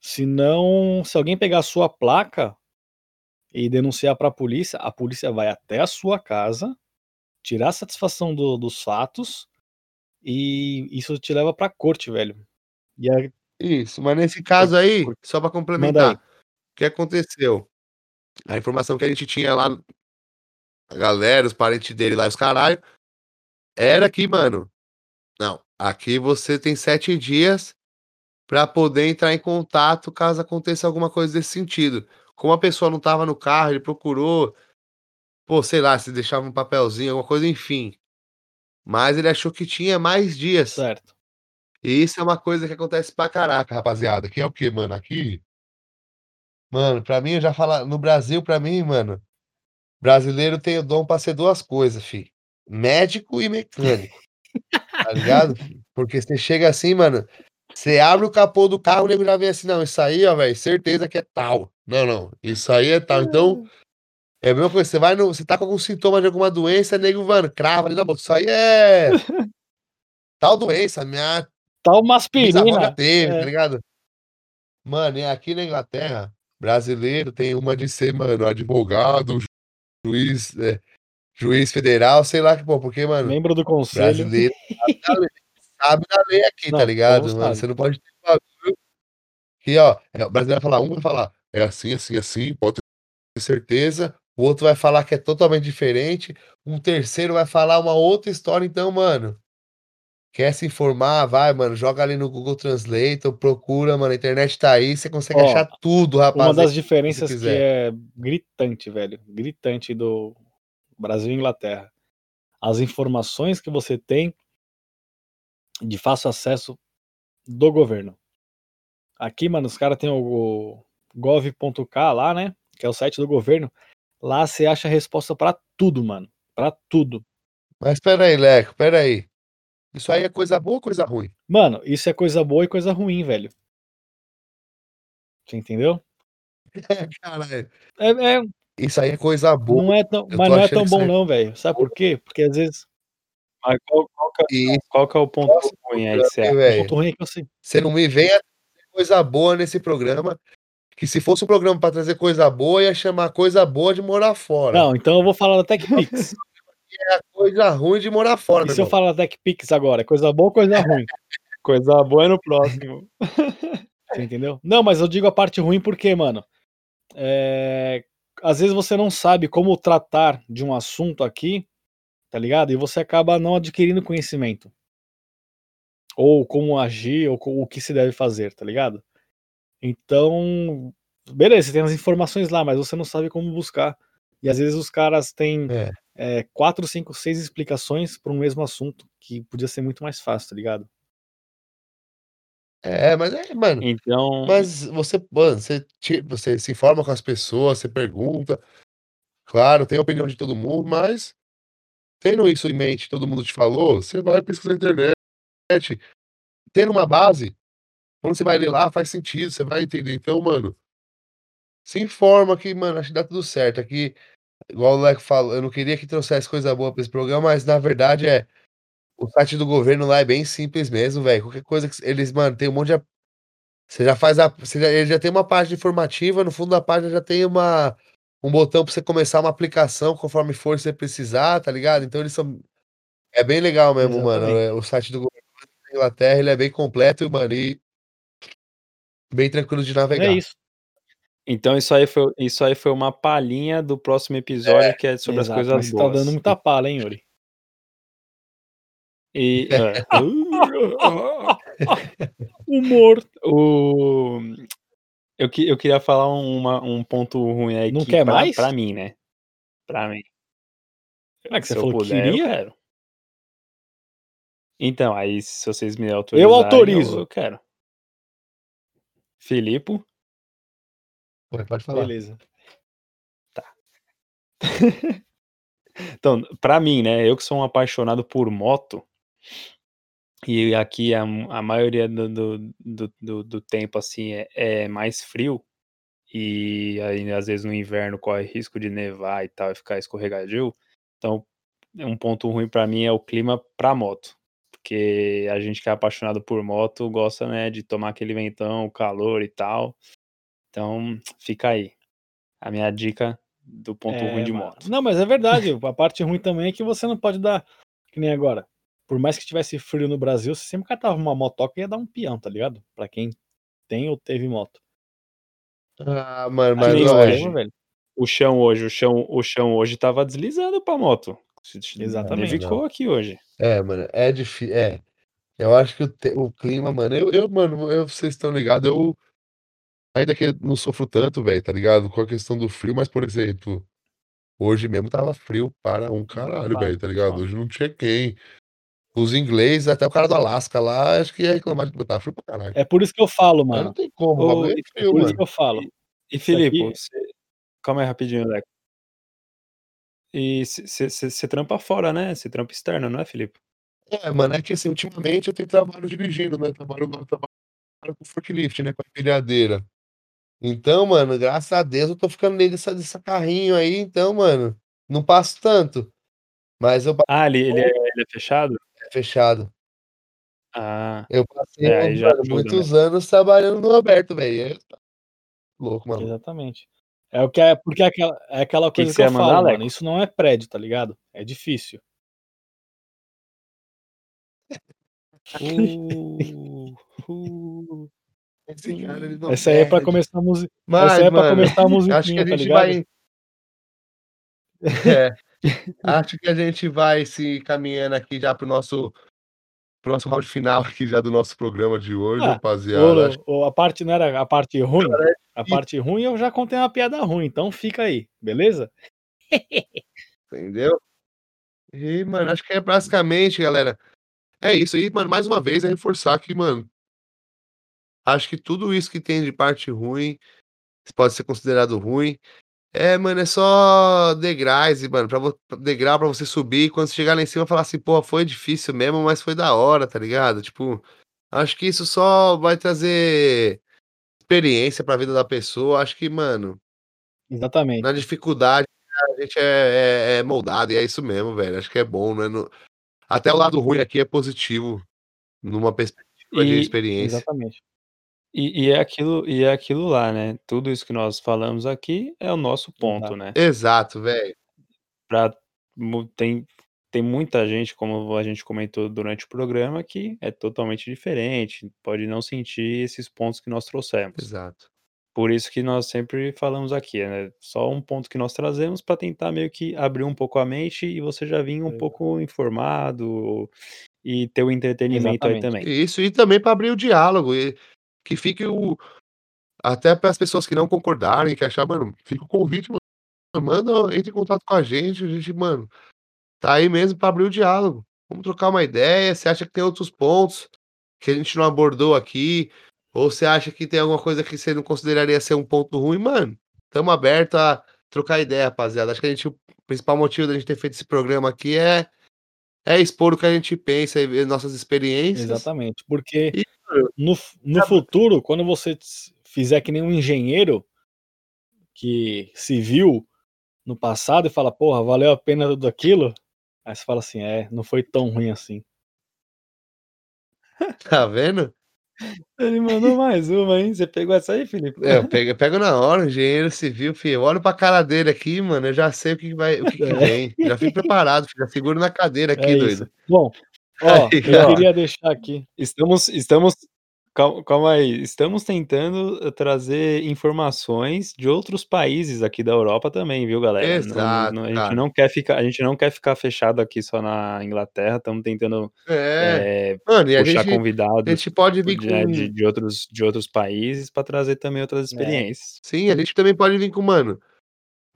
Se não, se alguém pegar a sua placa e denunciar para a polícia, a polícia vai até a sua casa, tirar a satisfação do- dos fatos e isso te leva pra corte, velho. E aí, Isso, mas nesse caso aí, só aí. complementar, o que aconteceu? A informação que a gente tinha lá, a galera, os parentes dele lá, os caralho, era que, mano, não, aqui você tem sete dias pra poder entrar em contato caso aconteça alguma coisa desse sentido. Como a pessoa não tava no carro, ele procurou, pô, sei lá, se deixava um papelzinho, alguma coisa, enfim. Mas ele achou que tinha mais dias. certo. E isso é uma coisa que acontece pra caraca, rapaziada. Que é o quê, mano? Aqui. Mano, pra mim, eu já falo. No Brasil, pra mim, mano. Brasileiro tem o dom pra ser duas coisas, fi. Médico e mecânico. Tá ligado? Porque você chega assim, mano. Você abre o capô do carro, o nego já vem assim, não, isso aí, ó, velho, certeza que é tal. Não, não, isso aí é tal. Então, é a mesma coisa, você vai no. Você tá com algum sintoma de alguma doença, nego, mano, crava ali na boca. Isso aí é. Tal doença, minha Tá uma aspirina. teve, é. tá ligado? Mano, e aqui na Inglaterra, brasileiro tem uma de ser, mano, advogado, ju- juiz, é, juiz federal, sei lá que, pô, porque, mano, Membro do conselho. brasileiro sabe, na lei aqui, tá Não, o ligado, mano? sabe. Você não pode ter um bagulho que, ó, é, o brasileiro vai falar um vai falar: "É assim, assim, assim, pode ter certeza", o outro vai falar que é totalmente diferente, um terceiro vai falar uma outra história. Então, mano, quer se informar, vai, mano, joga ali no Google Translator, procura, mano, a internet tá aí, você consegue Ó, achar tudo, rapaz, Uma das diferenças que é gritante, velho, gritante do Brasil e Inglaterra. As informações que você tem de fácil acesso do governo. Aqui, mano, os caras têm o gov.k lá, né? Que é o site do governo. Lá você acha a resposta pra tudo, mano. Pra tudo. Mas espera aí, Leco, espera aí. Isso aí é coisa boa ou coisa ruim? Mano, isso é coisa boa e coisa ruim, velho. Você entendeu? É, caralho. É, é, Isso aí é coisa boa. não é tão, mas não é tão bom aí não, velho. Sabe por quê? Porque às vezes Mas qual, qual que é, E qual que é o ponto ruim aí você ponto ruim é que assim, Você não me venha trazer coisa boa nesse programa, que se fosse um programa pra trazer coisa boa, ia chamar coisa boa de morar fora. Não, então eu vou falar da TechPix. É coisa ruim de morar fora, E se eu falar TechPix agora? É coisa boa ou coisa ruim? Coisa boa é no próximo. Você entendeu? Não, mas eu digo a parte ruim porque, mano, é, às vezes você não sabe como tratar de um assunto aqui, tá ligado? E você acaba não adquirindo conhecimento. Ou como agir, ou o que se deve fazer, tá ligado? Então, beleza, você tem as informações lá, mas você não sabe como buscar. E às vezes os caras têm É. é, quatro, cinco, seis explicações para um mesmo assunto, que podia ser muito mais fácil, tá ligado? É, mas é, mano. Então, Mas você, mano, você, você se informa com as pessoas, você pergunta. Claro, tem a opinião de todo mundo, mas tendo isso em mente, todo mundo te falou, você vai pesquisar na internet. Tendo uma base, quando você vai ler lá, faz sentido, você vai entender. Então, mano, se informa que, mano, acho que dá tudo certo. Aqui, igual o Leco falou, eu não queria que trouxesse coisa boa pra esse programa, mas na verdade é. O site do governo lá é bem simples mesmo, velho. Qualquer coisa que eles, mano, tem um monte de. Você já faz a. Você já, ele já tem uma página informativa, no fundo da página já tem uma, um botão pra você começar uma aplicação conforme for você precisar, tá ligado? Então eles são. É bem legal mesmo, mano. Exatamente. é, O site do governo da Inglaterra, ele é bem completo, mano, e bem tranquilo de É navegar. isso. Então isso aí foi isso aí foi uma palhinha do próximo episódio que é sobre Exato, as coisas você tá boas. dando muita palha, hein, Yuri? E é. Humor. o eu, que- eu queria falar uma- um ponto ruim aí Não que quer pra, mais? pra mim, né? Pra mim. Não é que você Se eu falou puder, eu queria? quero. Então, aí se vocês me autorizarem, Eu autorizo. Eu, eu quero. Filipe, Pô, Pode falar. Beleza. Então, pra mim, né, eu que sou um apaixonado por moto, e aqui a, a maioria do, do, do, do- tempo, assim, é, é mais frio, e aí, às vezes, no inverno corre risco de nevar e tal, e ficar escorregadio, então, um ponto ruim pra mim é o clima pra moto, porque a gente que é apaixonado por moto gosta, né, de tomar aquele ventão, calor e tal, então, fica aí, a minha dica do ponto É, ruim de moto. Não, mas é verdade. A parte ruim também é que você não pode dar. Que nem agora. Por mais que tivesse frio no Brasil, você sempre catava uma motoca e ia dar um peão, tá ligado? Pra quem tem ou teve moto. Ah, mano, mas hoje. velho. O chão hoje, o chão, o chão hoje tava deslizando pra moto. Exatamente. Nevicou aqui hoje. É, mano, é difícil. É. Eu acho que o, te- o clima, mano, eu, eu mano, eu, vocês estão ligados, eu ainda que eu não sofro tanto, velho, tá ligado? Com a questão do frio, mas, por exemplo, hoje mesmo tava frio para um caralho, velho, tá ligado? Hoje não tinha quem. Os ingleses, até o cara do Alasca lá, acho que ia reclamar de botar frio pra caralho. É por isso que eu falo, Mas não mano. tem como, Ô, é e- É frio, por isso mano. que eu falo. E Isso Filipe, aqui- você... calma aí rapidinho, Leco. E você trampa fora, né? Você trampa externo, não é, Felipe? É, mano, é que assim, ultimamente eu tenho trabalho dirigindo, né? Trabalho, trabalho com forklift, né? Com a empilhadeira. Então, mano, graças a Deus eu tô ficando nele dessa, dessa carrinho aí, então, mano, não passo tanto. Mas eu Ah, ele, ele, é, ele é fechado? é fechado. Ah, Eu passei, É, mano, ajuda, muitos anos trabalhando no aberto, velho. É louco, mano. Exatamente. É o que é, porque é aquela, é aquela Que que coisa que, você eu falo, mano. Isso não é prédio, tá ligado? É difícil. Uh, uh. Esse cara, ele não Essa aí é pra começar a música. Essa aí é pra mano, começar a acho que musiquinha, a tá gente ligado? vai. É, acho que a gente vai se caminhando aqui já pro nosso próximo round final aqui já do nosso programa de hoje, Ah, rapaziada. Acho O, o- a parte não era a parte ruim? A que- parte ruim eu já contei uma piada ruim, então fica aí, beleza? Entendeu? E, mano, acho que é basicamente, galera. É isso aí, mano. Mais uma vez é reforçar que, mano. Acho que tudo isso que tem de parte ruim pode ser considerado ruim. É, mano, é só degraus, mano, pra, degrau pra você subir. Quando você chegar lá em cima, falar assim, pô, foi difícil mesmo, mas foi da hora, tá ligado? Tipo, acho que isso só vai trazer experiência pra vida da pessoa. Acho que, mano, Exatamente. na dificuldade a gente é, é- é moldado, e é isso mesmo, velho. Acho que é bom, né? No- Até o lado ruim aqui é positivo, numa perspectiva de E- experiência. Exatamente. E, e é aquilo, e é aquilo lá, né? Tudo isso que nós falamos aqui é o nosso ponto, Exato. né? Exato, velho. Pra, mu- tem, tem muita gente, como a gente comentou durante o programa, que é totalmente diferente, pode não sentir esses pontos que nós trouxemos. Exato. Por isso que nós sempre falamos aqui, né? Só um ponto que nós trazemos para tentar meio que abrir um pouco a mente e você já vir um Exato. pouco informado e ter o entretenimento aí Exatamente. também. Isso, e também para abrir o diálogo, e que fique o. Até para as pessoas que não concordarem, que achar, mano, fica o convite, mano. Manda, entre em contato com a gente, a gente, mano, tá aí mesmo para abrir o diálogo. Vamos trocar uma ideia. Você acha que tem outros pontos que a gente não abordou aqui? Ou você acha que tem alguma coisa que você não consideraria ser um ponto ruim? Mano, estamos abertos a trocar ideia, rapaziada. Acho que a gente, o principal motivo da gente ter feito esse programa aqui é, é expor o que a gente pensa e nossas experiências. Exatamente. Porque E, no, no futuro, quando você fizer que nem um engenheiro que se viu no passado e fala, porra, valeu a pena tudo aquilo, aí você fala assim, é, não foi tão ruim assim. Tá vendo? Ele mandou mais uma, hein? Você pegou essa aí, Felipe? É, eu pego, eu pego na hora, engenheiro civil, filho. Eu olho pra cara dele aqui, mano. Eu já sei o que, que vai, o que, que É. vem. Já fico preparado, filho. Já seguro na cadeira aqui, é doido. isso. Bom, ó, eu queria deixar aqui. Estamos, estamos, calma, calma aí, estamos tentando eh, trazer informações de outros países aqui da Europa também, viu, galera? Não- Exato, não- a gente cara. não quer ficar, a gente não quer ficar fechado aqui só na Inglaterra, estamos tentando É. eh, Mano, e a puxar gente, a convidados gente pode vir de, né, com. de, de outros, de outros países para trazer também outras É. experiências. Sim, a gente também pode vir com, mano.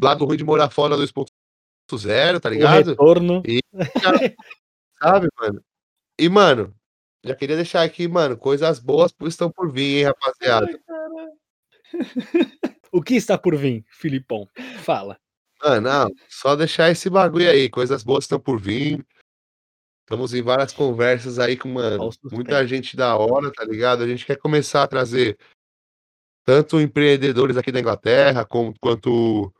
Lado ruim de morar fora 2.0, tá O ligado? retorno. Sabe, mano? E, mano, já queria deixar aqui, mano, coisas boas estão por vir, hein, rapaziada. O que está por vir, Filipão? Fala. Mano, não, só deixar esse bagulho aí, coisas boas estão por vir. Estamos em várias conversas aí com, mano, muita gente da hora, tá ligado? A gente quer começar a trazer tanto empreendedores aqui da Inglaterra, como, quanto,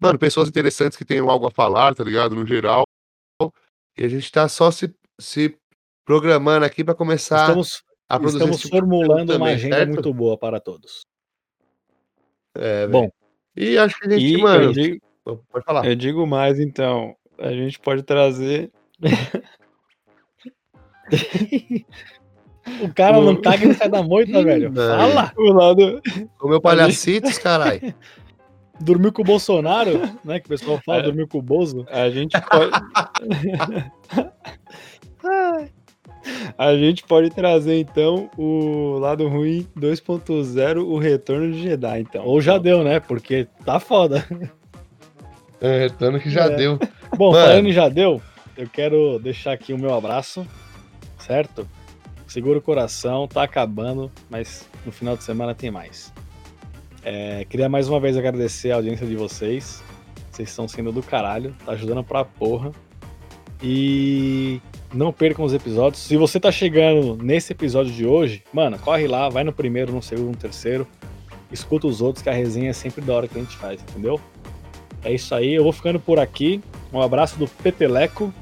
mano, pessoas interessantes que tenham algo a falar, tá ligado? No geral. E a gente tá só se, se programando aqui pra começar Estamos, a produzir estamos tipo formulando uma também, agenda certo? muito boa para todos. É, Bom. E acho que a gente, mano, eu digo, pode falar. eu digo mais então, a gente pode trazer o cara não O- caga e não sai da moita, velho. Mano. Fala! o lado Comeu palhacitos, caralho. Dormiu com o Bolsonaro, né? Que o pessoal fala, É. dormiu com o Bozo. A gente pode. A gente pode trazer então o lado ruim 2.0, o retorno de Jedi, então. Ou já deu, né? Porque tá foda. É, retorno que já É. deu. Bom, Mano. falando já deu, eu quero deixar aqui o meu abraço, certo? Segura o coração, tá acabando, mas no final de semana tem mais. É, queria mais uma vez agradecer a audiência de vocês. Vocês estão sendo do caralho, tá ajudando pra porra. E não percam os episódios. Se você tá chegando nesse episódio de hoje, mano, corre lá, vai no primeiro, no segundo, no terceiro. Escuta os outros, que a resenha é sempre da hora que a gente faz, entendeu? É isso aí, eu vou ficando por aqui. Um abraço do Peteleco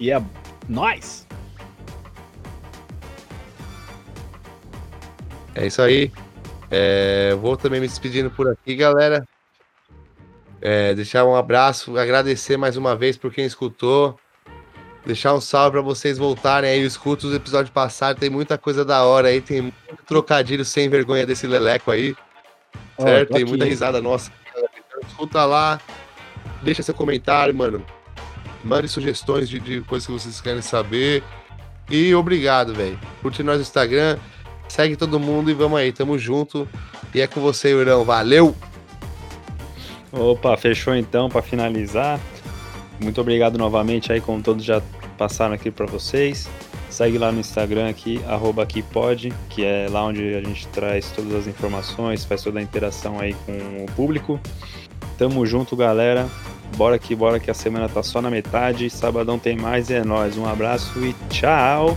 e é nóis! É isso aí. É, vou também me despedindo por aqui, galera. É, deixar um abraço, agradecer mais uma vez por quem escutou. Deixar um salve pra vocês voltarem aí, escuta os episódios passados, tem muita coisa da hora aí, tem muito trocadilho sem vergonha desse leleco aí. Ó, Certo? Tem muita risada nossa. Então, escuta lá, deixa seu comentário, mano. Mande sugestões de, de coisas que vocês querem saber. E obrigado, velho. Curte nós no Instagram, segue todo mundo e vamos aí, tamo junto. E é com você, Irão. Valeu! Opa, fechou então para finalizar. Muito obrigado novamente aí, como todos já passaram aqui para vocês. Segue lá no Instagram aqui, arroba aqui pode, que é lá onde a gente traz todas as informações, faz toda a interação aí com o público. Tamo junto, galera. Bora que bora que a semana tá só na metade. Sabadão tem mais é nóis. Um abraço e tchau!